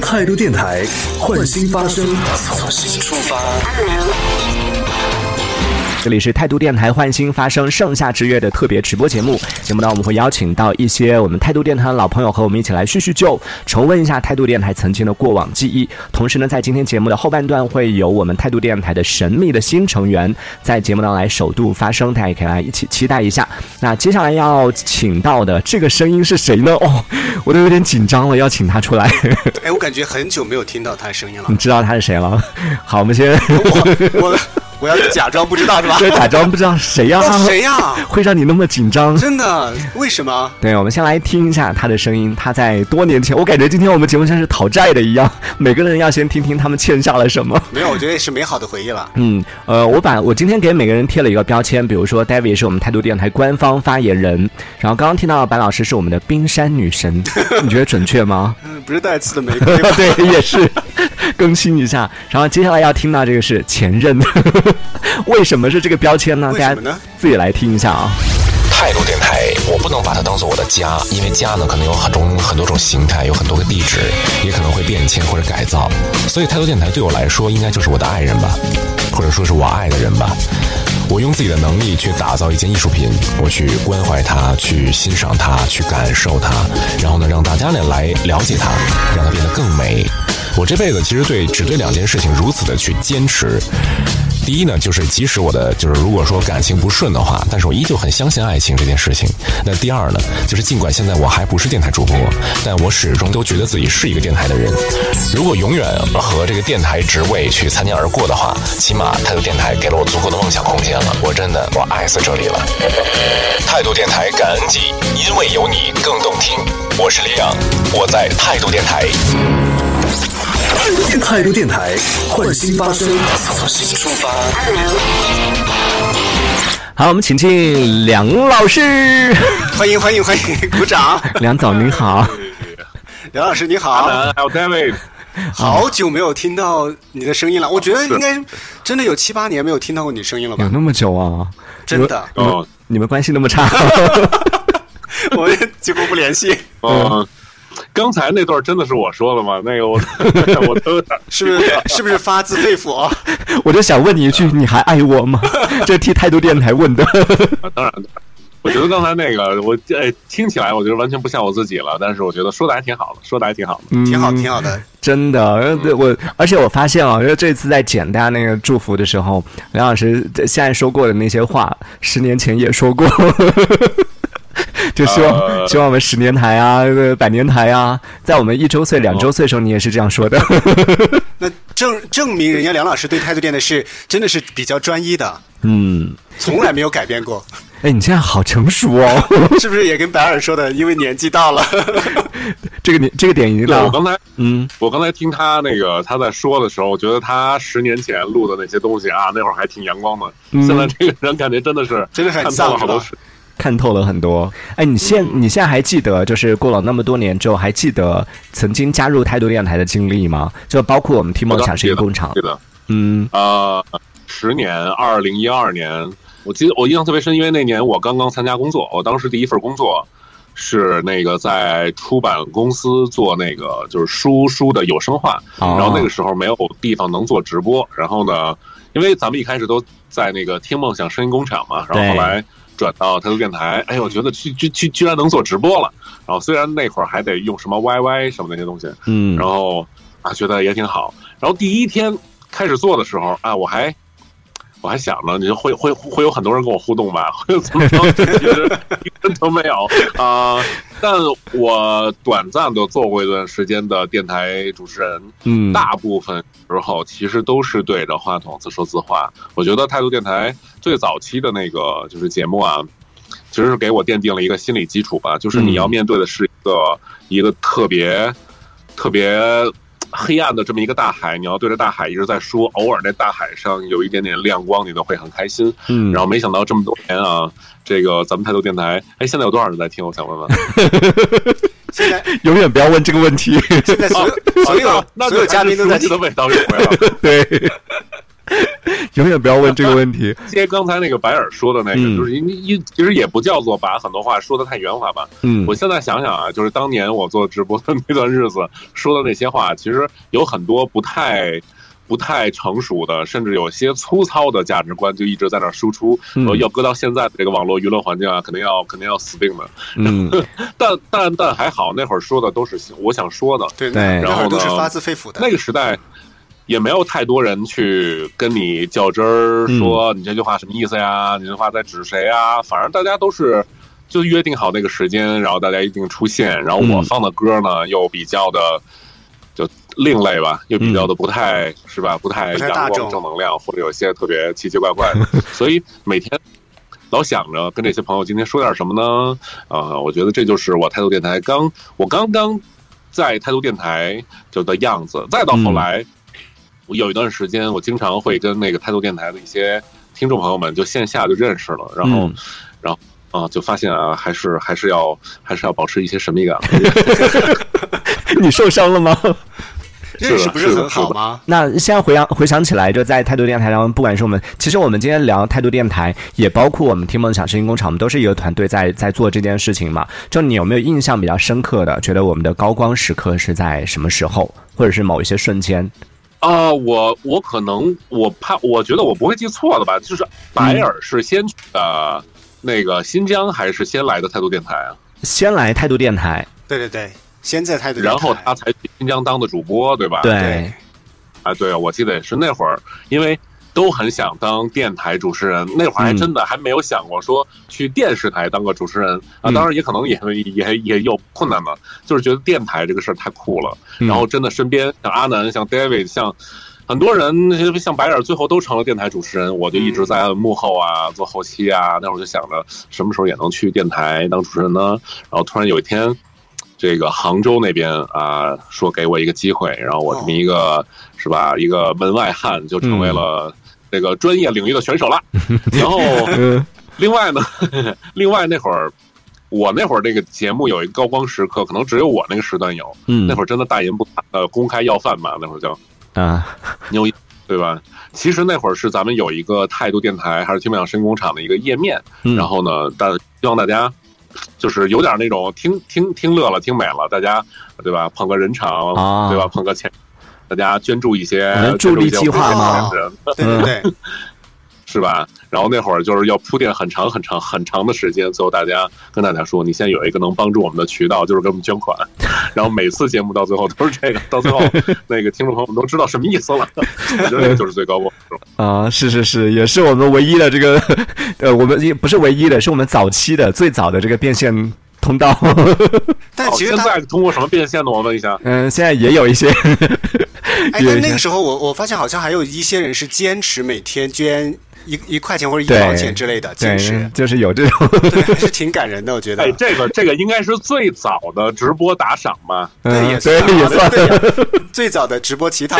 态度电台，换新发声，从新出发。这里是态度电台换新发生盛夏之约的特别直播节目。节目呢，我们会邀请到一些我们态度电台的老朋友和我们一起来叙叙旧，重温一下态度电台曾经的过往记忆。同时呢，在今天节目的后半段，会有我们态度电台的神秘的新成员在节目当中来首度发声，大家也可以来一起期待一下。那接下来要请到的这个声音是谁呢？哦，我都有点紧张了，要请他出来。哎，我感觉很久没有听到他的声音了你。知道他是谁了？好，我们先我我我要假装不知道是吧？对假装不知道谁呀、哦谁呀？会让你那么紧张？真的？为什么？对，我们先来听一下他的声音。他在多年前，我感觉今天我们节目像是讨债的一样，每个人要先听听他们欠下了什么。没有，我觉得也是美好的回忆了。嗯，呃，我把我今天给每个人贴了一个标签，比如说 David 是我们态度电台官方发言人，然后刚刚听到白老师是我们的冰山女神，你觉得准确吗？嗯，不是带刺的玫瑰？对，也是更新一下。然后接下来要听到这个是前任，为什么是这个标签呢？大家自己来听一下啊。态度电台，我不能把它当做我的家，因为家呢可能有很种很多种形态，有很多个地址，也可能会变迁或者改造。所以态度电台对我来说，应该就是我的爱人吧，或者说是我爱的人吧。我用自己的能力去打造一件艺术品，我去关怀它，去欣赏它，去感受它，然后呢，让大家呢来了解它，让它变得更美。我这辈子其实对只对两件事情如此的去坚持。第一呢，就是即使我的就是如果说感情不顺的话，但是我依旧很相信爱情这件事情。那第二呢，就是尽管现在我还不是电台主播，但我始终都觉得自己是一个电台的人。如果永远和这个电台职位去擦肩而过的话，起码态度电台给了我足够的梦想空间了。我真的我爱死这里了。态度电台感恩季，因为有你更动听。我是李阳，我在态度电台。态度电台，换新发声，从新出发。好，我们请进梁老师。欢迎欢迎欢迎，鼓掌！梁总您好，梁老师你好，还有 David，好久没有听到你的声音了，我觉得应该真的有七八年没有听到过你声音了吧？有那么久啊？真的，哦，你们关系那么差？我们几乎不联系，嗯，刚才那段真的是我说的吗？那个我 我都有点是不是？是不是发自肺腑啊？我就想问你一句，你还爱我吗？这替态度电台问的。当然，我觉得刚才那个我哎听起来我觉得完全不像我自己了，但是我觉得说的还挺好的，说的还挺好的。挺好，嗯挺好的。真的，我，而且我发现啊，因为这次在剪大家那个祝福的时候，梁老师现在说过的那些话，十年前也说过，就希望、呃。希望我们十年台啊，呃百年台啊，在我们一周岁、两周岁的时候，你也是这样说的。那证证明人家梁老师对态度电的是真的是比较专一的，嗯，从来没有改变过，哎，你现在好成熟哦，是不是也跟白尔说的？因为年纪到了，这个年这个点已经对，到。了，我刚才嗯，我刚才听他那个他在说的时候，我觉得他十年前录的那些东西啊，那会儿还挺阳光的。嗯。现在这个人感觉真的是真的很丧了好多事。看透了很多。哎，你现你现在还记得，就是过了那么多年之后，还记得曾经加入态度电台的经历吗？就包括我们听梦想是一个工厂。记，得嗯。呃，十年，二零一二年，我记得我印象特别深，因为那年我刚刚参加工作，我当时第一份工作是那个在出版公司做那个就是书书的有声化，哦。然后那个时候没有地方能做直播，然后呢，因为咱们一开始都在那个听梦想声音工厂嘛，然后后来转到台球电台，哎，我觉得居居居居然能做直播了，然后虽然那会儿还得用什么 YY 什么那些东西，嗯。然后啊觉得也挺好。然后第一天开始做的时候啊，我还我还想呢，你说会会会有很多人跟我互动吧？会怎么着？其实一个都没有 啊、但我短暂的做过一段时间的电台主持人，嗯，大部分时候其实都是对着话筒自说自话。我觉得态度电台最早期的那个就是节目啊，其实是给我奠定了一个心理基础吧，就是你要面对的是一个、一个特别特别黑暗的这么一个大海，你要对着大海一直在说，偶尔在大海上有一点点亮光，你都会很开心。嗯，然后没想到这么多年啊，这个咱们态度电台，哎，现在有多少人在听？我想问问。现在 永远不要问这个问题。现在所有 所有那所有嘉宾都在听的，味道又回来了。对，永远不要问这个问题。接刚才那个白尔说的那个，嗯就是一一其实也不叫做把很多话说的太圆滑吧。嗯我现在想想啊，就是当年我做直播的那段日子说的那些话，其实有很多不太。不太成熟的，甚至有些粗糙的价值观，就一直在那输出。嗯呃要搁到现在的这个网络舆论环境啊，肯定要肯定要死定的。嗯，但但但还好，那会儿说的都是我想说的。对，然后呢都是发自肺腑的。那个时代也没有太多人去跟你较真儿，嗯说你这句话什么意思呀？你这话在指谁呀？反正大家都是就约定好那个时间，然后大家一定出现。然后我嗯放的歌呢，又比较的就另类吧，又比较的不太、是吧？不太阳光正能量，或者有些特别奇奇怪怪的。所以每天。老想着跟这些朋友今天说点什么呢？啊、我觉得这就是我态度电台刚我刚刚在态度电台就的样子。再到后来，我有一段时间，我经常会跟那个态度电台的一些听众朋友们就线下就认识了，然后，嗯然后啊，就发现啊，还是还是要还是要保持一些神秘感。你受伤了吗？认识不是很好吗？那现在回想回想起来，就在态度电台上，不管是我们，其实我们今天聊态度电台，也包括我们听梦想声音工厂，我们都是一个团队在在做这件事情嘛。就你有没有印象比较深刻的，觉得我们的高光时刻是在什么时候，或者是某一些瞬间？啊、我我可能我怕，我觉得我不会记错了吧？就是白尔是先去的那个新疆，还是先来的态度电台啊？先来态度电台，对对对，先在态度电台，然后他才去新疆当的主播，对吧？对对，啊，对，我记得也是那会儿，因为都很想当电台主持人，那会儿还真的还没有想过说去电视台当个主持人啊。嗯当然也可能也也也有困难嘛，就是觉得电台这个事儿太酷了。嗯然后真的身边像阿南、像 David、像很多人，像白眼，最后都成了电台主持人。我就一直在幕后啊，做后期啊。那会儿就想着什么时候也能去电台当主持人呢？然后突然有一天。这个杭州那边啊，说给我一个机会，然后我这么一个、是吧，一个门外汉就成为了这个专业领域的选手了。然后另外呢，另外那会儿我那会儿那个节目有一个高光时刻，可能只有我那个时段有。嗯那会儿真的大言不惭呃公开要饭嘛，那会儿叫啊，牛一，对吧？其实那会儿是咱们有一个态度电台还是听不了声工厂的一个页面，嗯然后呢，大希望大家就是有点那种听听听乐了、听美了，大家对吧？捧个人场，啊对吧？捧个钱，大家捐助一些助力计划吗捐助一些对对对，是吧？然后那会儿就是要铺垫很长很长很长的时间，最后大家跟大家说，你现在有一个能帮助我们的渠道，就是给我们捐款。然后每次节目到最后都是这个，到最后 那个听众朋友们都知道什么意思了。我觉得这个就是最高光。啊，是是是，也是我们唯一的这个，呃，我们也不是唯一的，是我们早期的最早的这个变现通道。但其实现在通过什么变现呢？我问一下。嗯，现在也有一些，哎，但那个 时候我我发现好像还有一些人是坚持每天捐一一块钱或者一毛钱之类的，对，，就是有这种，对，还是挺感人的，我觉得哎，。这个这个应该是最早的直播打赏吧？对，嗯也对也算，最早的直播乞讨，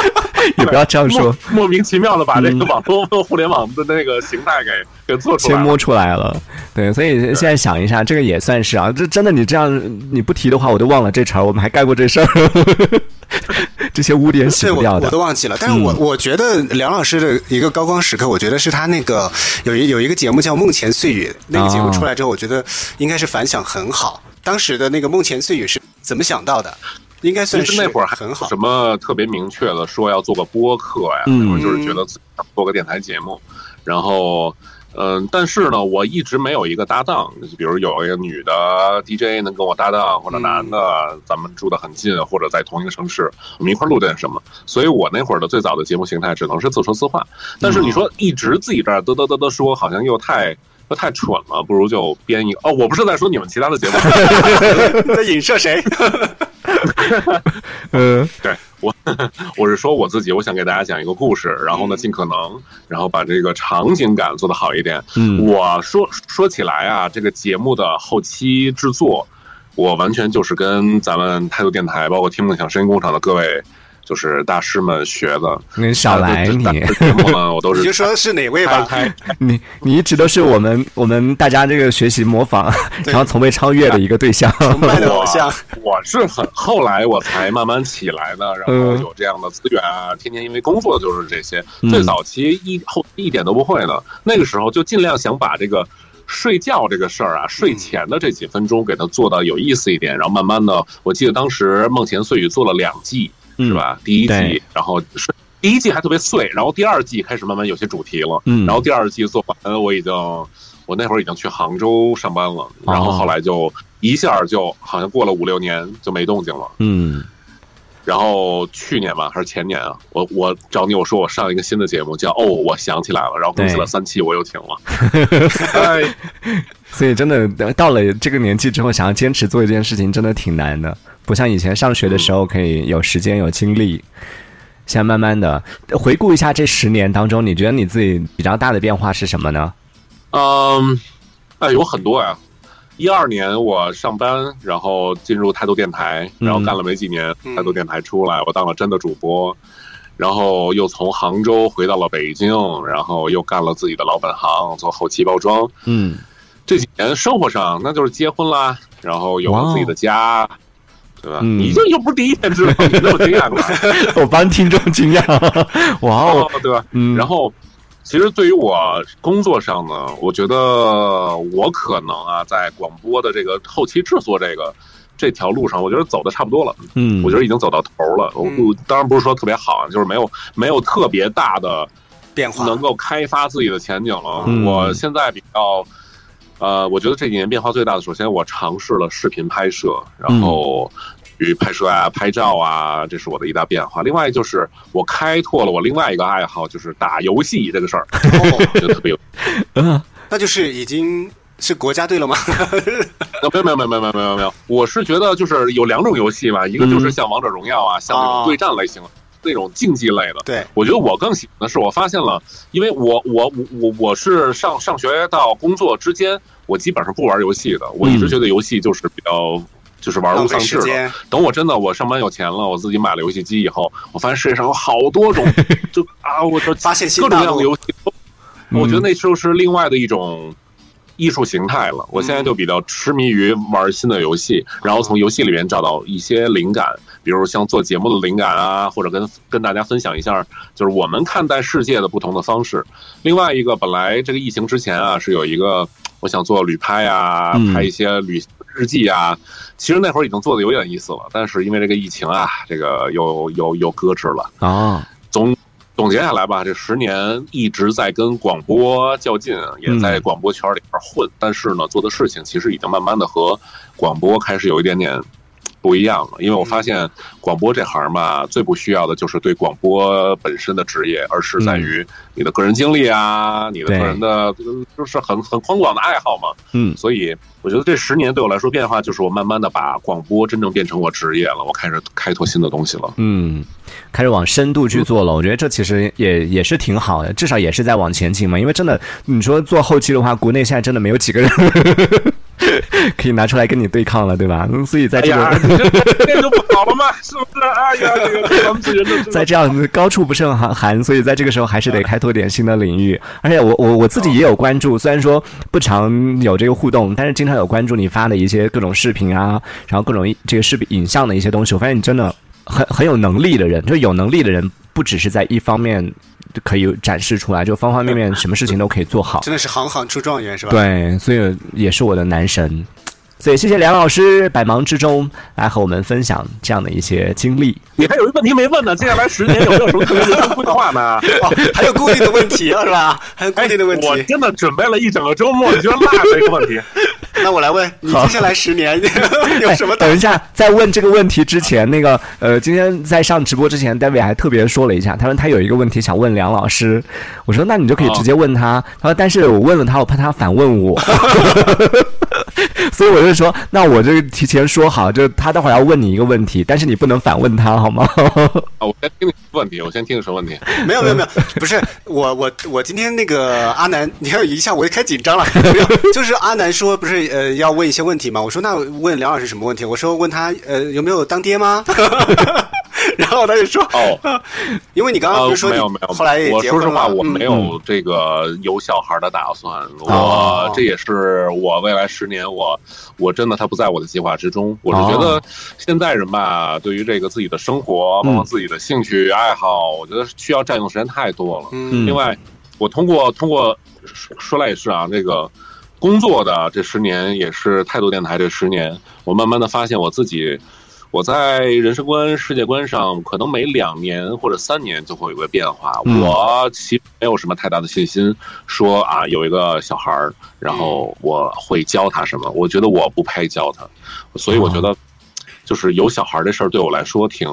也不要这样说 莫，莫名其妙的把这个网络互联网的那个形态给给做出来。先摸出来了。对，所以现在想一下，这个也算是啊，这真的你这样你不提的话，我都忘了这茬儿，我们还干过这事儿，这些污点洗对我不掉的我都。忘记了。但是我、我觉得梁老师的一个高光时刻，我觉得是他那个有一有一个节目叫《梦前岁月》，那个节目出来之后，我觉得应该是反响很好。当时的那个《梦前岁月》是怎么想到的？应该算是那会儿还很好什。么特别明确的说要做个播客呀，嗯那会儿就是觉得自己想做个电台节目，然后。嗯，但是呢，我一直没有一个搭档，比如有一个女的 DJ 能跟我搭档，或者男的，咱们住得很近，或者在同一个城市，我们一块儿录点什么。所以我那会儿的最早的节目形态只能是自说自话。但是你说一直自己这儿嘚嘚嘚嘚说，好像又太又太蠢了，不如就编一个。哦，我不是在说你们其他的节目，在影射谁？嗯 对我，是说我自己，我想给大家讲一个故事，然后呢，尽可能，然后把这个场景感做得好一点。嗯我说说起来啊，这个节目的后期制作，我完全就是跟咱们态度电台，包括听梦想声音工厂的各位就是大师们学的。你少来你我都是 你就说是哪位吧？你你一直都是我们我们大家这个学习模仿，然后从未超越的一个对象。崇拜的偶像，我是很后来我才慢慢起来的，然后嗯有这样的资源啊，天天因为工作就是这些。嗯最早期一后一点都不会的，那个时候就尽量想把这个。睡觉这个事儿啊，睡前的这几分钟给它做到有意思一点，然后慢慢的，我记得当时《梦前碎语》做了两季，是吧？第一季，然后是第一季还特别碎，然后第二季开始慢慢有些主题了，嗯然后第二季做完，我已经我那会儿已经去杭州上班了，然后后来就一下就好像过了五六年就没动静了。嗯，然后去年吧还是前年啊，我我找你我说我上一个新的节目叫哦，我想起来了，然后更新了三期我又停了。哎，所以真的到了这个年纪之后，想要坚持做一件事情，真的挺难的。不像以前上学的时候可以有时间有精力，现在慢慢的回顾一下这十年当中，你觉得你自己比较大的变化是什么呢？嗯，哎，有很多呀。一二年我上班，然后进入态度电台，然后干了没几年，嗯态度电台出来，我当了真的主播，然后又从杭州回到了北京，然后又干了自己的老本行，做后期包装。嗯，这几年生活上那就是结婚啦，然后有了自己的家，对吧？嗯你这又不是第一天知道，你这么惊讶干嘛？我帮听众惊讶，哇哦，哦，对吧？嗯，然后，其实对于我工作上呢，我觉得我可能啊，在广播的这个后期制作这个这条路上，我觉得走的差不多了。嗯，我觉得已经走到头了。我嗯当然不是说特别好，就是没有没有特别大的变化能够开发自己的前景了。嗯我现在比较。呃，我觉得这几年变化最大的，首先我尝试了视频拍摄，然后与拍摄啊、拍照啊，这是我的一大变化。另外就是我开拓了我另外一个爱好，就是打游戏这个事儿，哦，我觉得特别有。嗯那就是已经是国家队了吗？呃没有没有没有没有没有没有没有，我是觉得就是有两种游戏嘛，一个就是像王者荣耀啊，像这种对战类型。那种竞技类的，对，我觉得我更喜欢的是，我发现了，因为我我我我我是上上学到工作之间，我基本上不玩游戏的，我一直觉得游戏就是比较就是玩物丧志了。等我真的我上班有钱了，我自己买了游戏机以后，我发现世界上有好多种，就啊，我说发现新各种各样的，游戏，我觉得那就是另外的一种艺术形态了。我现在就比较痴迷于玩新的游戏，然后从游戏里面找到一些灵感，比如像做节目的灵感啊，或者跟跟大家分享一下，就是我们看待世界的不同的方式。另外一个，本来这个疫情之前啊，是有一个我想做旅拍啊嗯，拍一些旅日记啊。其实那会儿已经做的有点意思了，但是因为这个疫情啊，这个又又又搁置了。啊，总总结下来吧，这十年一直在跟广播较劲，也在广播圈里边混，但是呢，做的事情其实已经慢慢的和广播开始有一点点不一样了。因为我发现广播这行嘛，最不需要的就是对广播本身的职业，而是在于你的个人经历啊，你的个人的就是很很宽广的爱好嘛。嗯所以我觉得这十年对我来说变化，就是我慢慢的把广播真正变成我职业了，我开始开拓新的东西了。嗯，开始往深度去做了。我觉得这其实也也是挺好的，至少也是在往前进嘛。因为真的，你说做后期的话，国内现在真的没有几个人 可以拿出来跟你对抗了，对吧？嗯所以在这个、哎这不好了嘛，是不是？哎呀，这个 人在这样高处不胜寒寒，所以在这个时候还是得开拓点新的领域。而且我我我自己也有关注，虽然说不常有这个互动，但是经常有关注你发的一些各种视频啊，然后各种这个视频影像的一些东西。我发现你真的很很有能力的人，就是有能力的人，不只是在一方面可以展示出来，就方方面面什么事情都可以做好。真的是行行出状元是吧？对，所以也是我的男神。所以谢谢梁老师百忙之中来和我们分享这样的一些经历。你还有一问题没问呢，接下来十年有没有什么特别人生规划呢？哦，还有固定的问题啊是吧？还有固定的问题哎我。真的准备了一整个周末，你居然落这个问题？那我来问 你，接下来十年 有什么哎等一下，在问这个问题之前，那个呃，今天在上直播之前，David 还特别说了一下，他说他有一个问题想问梁老师。我说那你就可以直接问他。他说但是我问了他，我怕他反问我。所以我就说，那我就提前说好，就他待会儿要问你一个问题，但是你不能反问他，好吗？啊，我先听你问题，我先听你什么问题？没有没有没有，不是我我我今天那个阿南，你看一下我就开紧张了，没有，就是阿南说不是呃要问一些问题嘛，我说那问梁老师什么问题？我说问他呃有没有当爹吗？然后他就说哦，因为你刚刚不呃是，说你没有没有，后来也我说实话，我嗯没有这个有小孩的打算。哦我这也是我未来十年，我我真的他不在我的计划之中。我是觉哦得现在人吧，对于这个自己的生活，嗯包括自己的兴趣爱好，我觉得需要占用时间太多了。嗯另外，我通过通过说说来也是啊，这个工作的这十年，也是态度电台这十年，我慢慢的发现我自己，我在人生观、世界观上，可能每两年或者三年就会有个变化。嗯我其实没有什么太大的信心，说啊有一个小孩儿，然后我会教他什么？我觉得我不配教他，所以我觉得。就是有小孩儿这事儿对我来说挺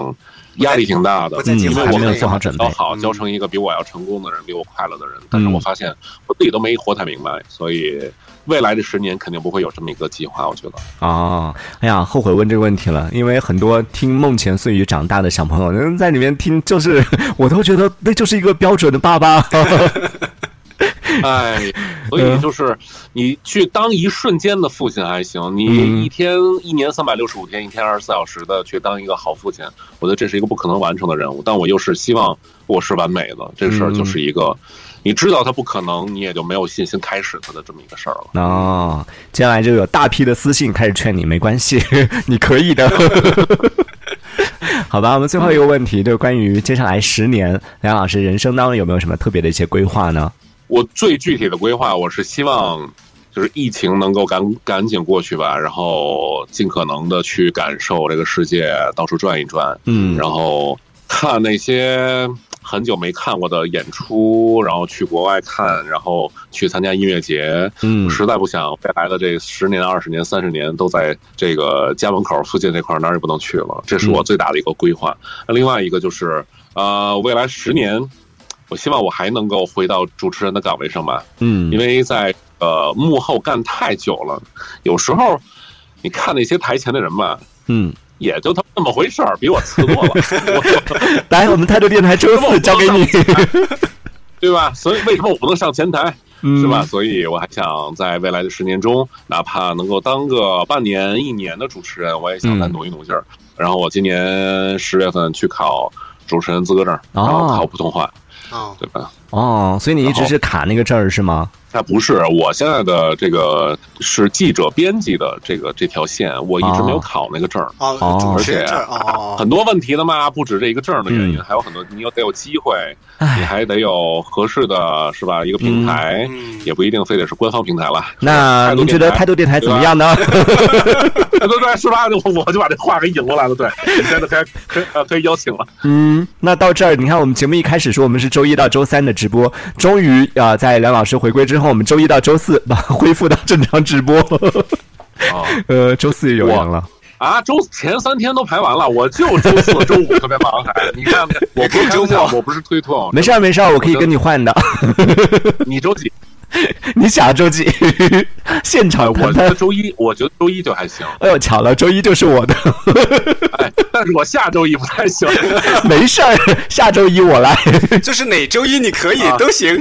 压力挺大的因为我们做好准备教好，嗯教成一个比我要成功的人，比我快乐的人。但是嗯我发现我自己都没活太明白，所以未来的十年肯定不会有这么一个计划。我觉得，哦，哎呀，后悔问这个问题了，因为很多听《梦前碎语》长大的小朋友，嗯在里面听，就是 我都觉得那就是一个标准的爸爸。哎，所嗯以就是你去当一瞬间的父亲还行，嗯你一天一年三百六十五天，一天二十四小时的去当一个好父亲，我觉得这是一个不可能完成的任务。但我又是希望我是完美的，这事儿就是一个。你知道他不可能，你也就没有信心开始他的这么一个事儿了。哦，接下来就有大批的私信开始劝你，没关系，你可以的。好吧，我们最后一个问题就是关于接下来十年，梁老师人生当中有没有什么特别的一些规划呢？我最具体的规划，我是希望就是疫情能够赶赶紧过去吧，然后尽可能的去感受这个世界，到处转一转，嗯然后看那些很久没看过的演出，然后去国外看，然后去参加音乐节。嗯实在不想未来的这十年、二十年、三十年都在这个家门口附近这块儿哪儿也不能去了，这是我最大的一个规划。那另外一个就是，呃，未来十年，我希望我还能够回到主持人的岗位上吧，嗯因为在呃幕后干太久了，有时候你看那些台前的人吧，嗯，也就他那么回事儿，比我次多了，来，我们态度电台周四交给你，对吧？所以为什么我不能上前台？嗯是吧？？所以我还想在未来的十年中，哪怕能够当个半年、一年的主持人，我也想再嗯努一努劲儿。然后我今年十月份去考主持人资格证，哦然后考普通话，哦，对吧？哦，所以你一直是卡那个证儿是吗？那不是，我现在的这个是记者编辑的这个这条线，我一直没有考那个证儿。哦而且很多问题的嘛，不止这一个证儿的原因，嗯还有很多，你有得有机会，你还得有合适的是吧？一个平台，嗯也不一定非得是官方平台了。那您觉得态度电台怎么样呢？对对对，是吧？我我就把这话给引过来了。对，你现在可以可以呃可以邀请了。嗯，那到这儿，你看我们节目一开始说我们是周一到周三的直播，终于啊、呃在梁老师回归之后，我们周一到周四把恢复到正常直播。啊呃，周四也有人了。啊，周前三天都排完了，我就周四周五特别忙，还你看，我不是周末我不是推脱，没事儿没事儿，我可以跟你换的。你周几？你想周几？现哎，场我觉得。周一，我觉得周一就还行，哎呦，巧了，周一就是我的。哎，但是我下周一不太行。没事儿，下周一我来。就是哪周一你可以啊都行。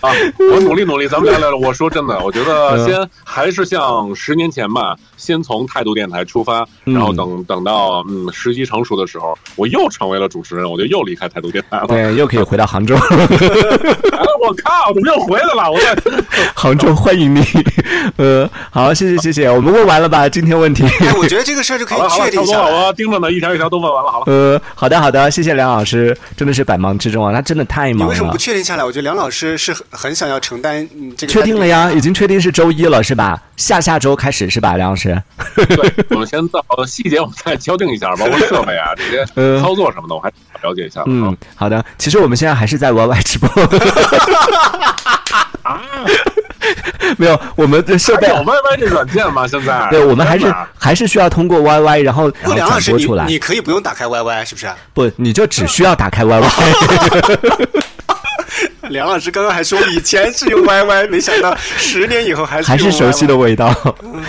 啊，我努力努力，咱们聊聊聊。我说真的，我觉得嗯先还是像十年前吧，先从态度电台出发，嗯然后等等到嗯时机成熟的时候，我又成为了主持人，我就又离开态度电台了。对，又可以回到杭州。哎，我靠，怎么又回来了？我在 杭州欢迎你。呃，好，谢谢谢谢，我们问完了吧？今天问题。哎，我觉得这个事儿就可以确定下差不多了，来。我盯着呢，一条一条都问完了。好了，呃，好的好的，谢谢梁老师，真的是百忙之中啊，他真的太忙了你为什么不。确定下来？我觉得梁老师是很很想要承担嗯这个。确定了呀，已经确定是周一了，是吧？下下周开始是吧，梁老师？对，我们先 到细节，我们再敲定一下，包括设备啊这些嗯操作什么的，我还了解一下。嗯，好的。其实我们现在还是在 YY 直播。啊，没有，我们的设备还有 YY 这软件吗？现在？对，我们还是还是需要通过 YY，然后然后不，梁老师，你转播出来。你可以不用打开 YY，是不是？不，你就只需要打开 YY。梁老师刚刚还说以前是用 YY，没想到十年以后还是还是熟悉的味道。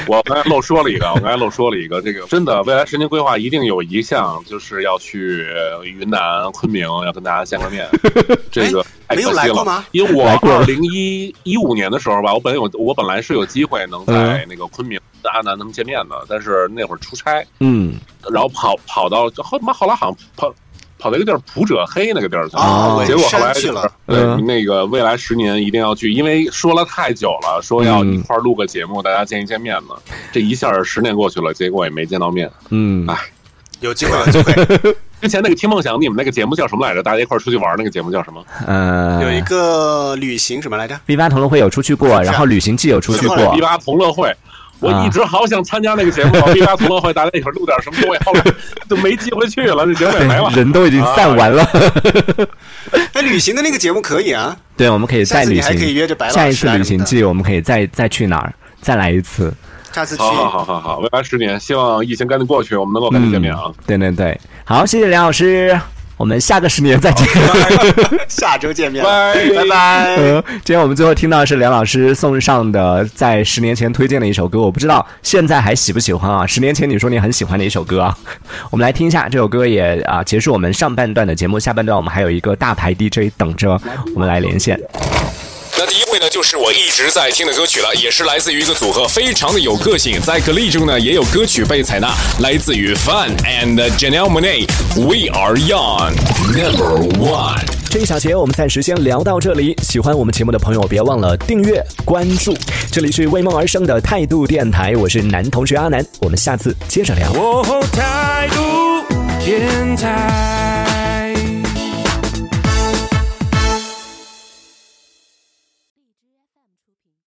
我刚才漏说了一个，我刚才漏说了一个，这个真的未来十年规划一定有一项就是要去云南昆明，要跟大家见个面。这个太没有来过吗？因为我二零一一五年的时候吧，我本有我本来是有机会能在嗯那个昆明跟阿南他们见面的，但是那会儿出差，嗯，然后跑跑到后妈后来好像跑跑到一个地儿普者黑那个地儿去了。啊，结果后来山去了。对，嗯那个未来十年一定要去，因为说了太久了，说要嗯一块儿录个节目，大家见一见面呢。这一下十年过去了，结果也没见到面。嗯哎，有机会，有机会。之前那个听梦想，你们那个节目叫什么来着？大家一块儿出去玩那个节目叫什么？呃，有一个旅行什么来着？V 八同乐会有出去过，然后旅行季有出去过，V 八同乐会。我啊一直好想参加那个节目，V 八同乐会，大家一块儿录点什么东西，后来就没机会去了，这节目也没了。人都已经散完了。哎，旅行的那个节目可以啊，对，我们可以再旅下次你还可以，约着白老师下一次旅行季我们可以再再去哪儿？再来一次。下次去。好好好好好，未来十年，希望疫情赶紧过去，我们能够赶紧见面啊！对对对，好，谢谢梁老师，我们下个十年再见。下周见面，拜拜拜。呃，今天我们最后听到的是梁老师送上的在十年前推荐的一首歌，我不知道现在还喜不喜欢啊？十年前你说你很喜欢的一首歌啊，我们来听一下这首歌也啊结束我们上半段的节目，下半段我们还有一个大牌 DJ 等着我们来连线。那第一位呢，就是我一直在听的歌曲了，也是来自于一个组合，非常的有个性。在 Glee 中呢，也有歌曲被采纳，来自于 Fun and Janelle Monae。We are young, number one。这一小节我们暂时先聊到这里。喜欢我们节目的朋友，别忘了订阅关注。这里是为梦而生的态度电台，我是男同学阿南，我们下次接着聊。哦，态度电台。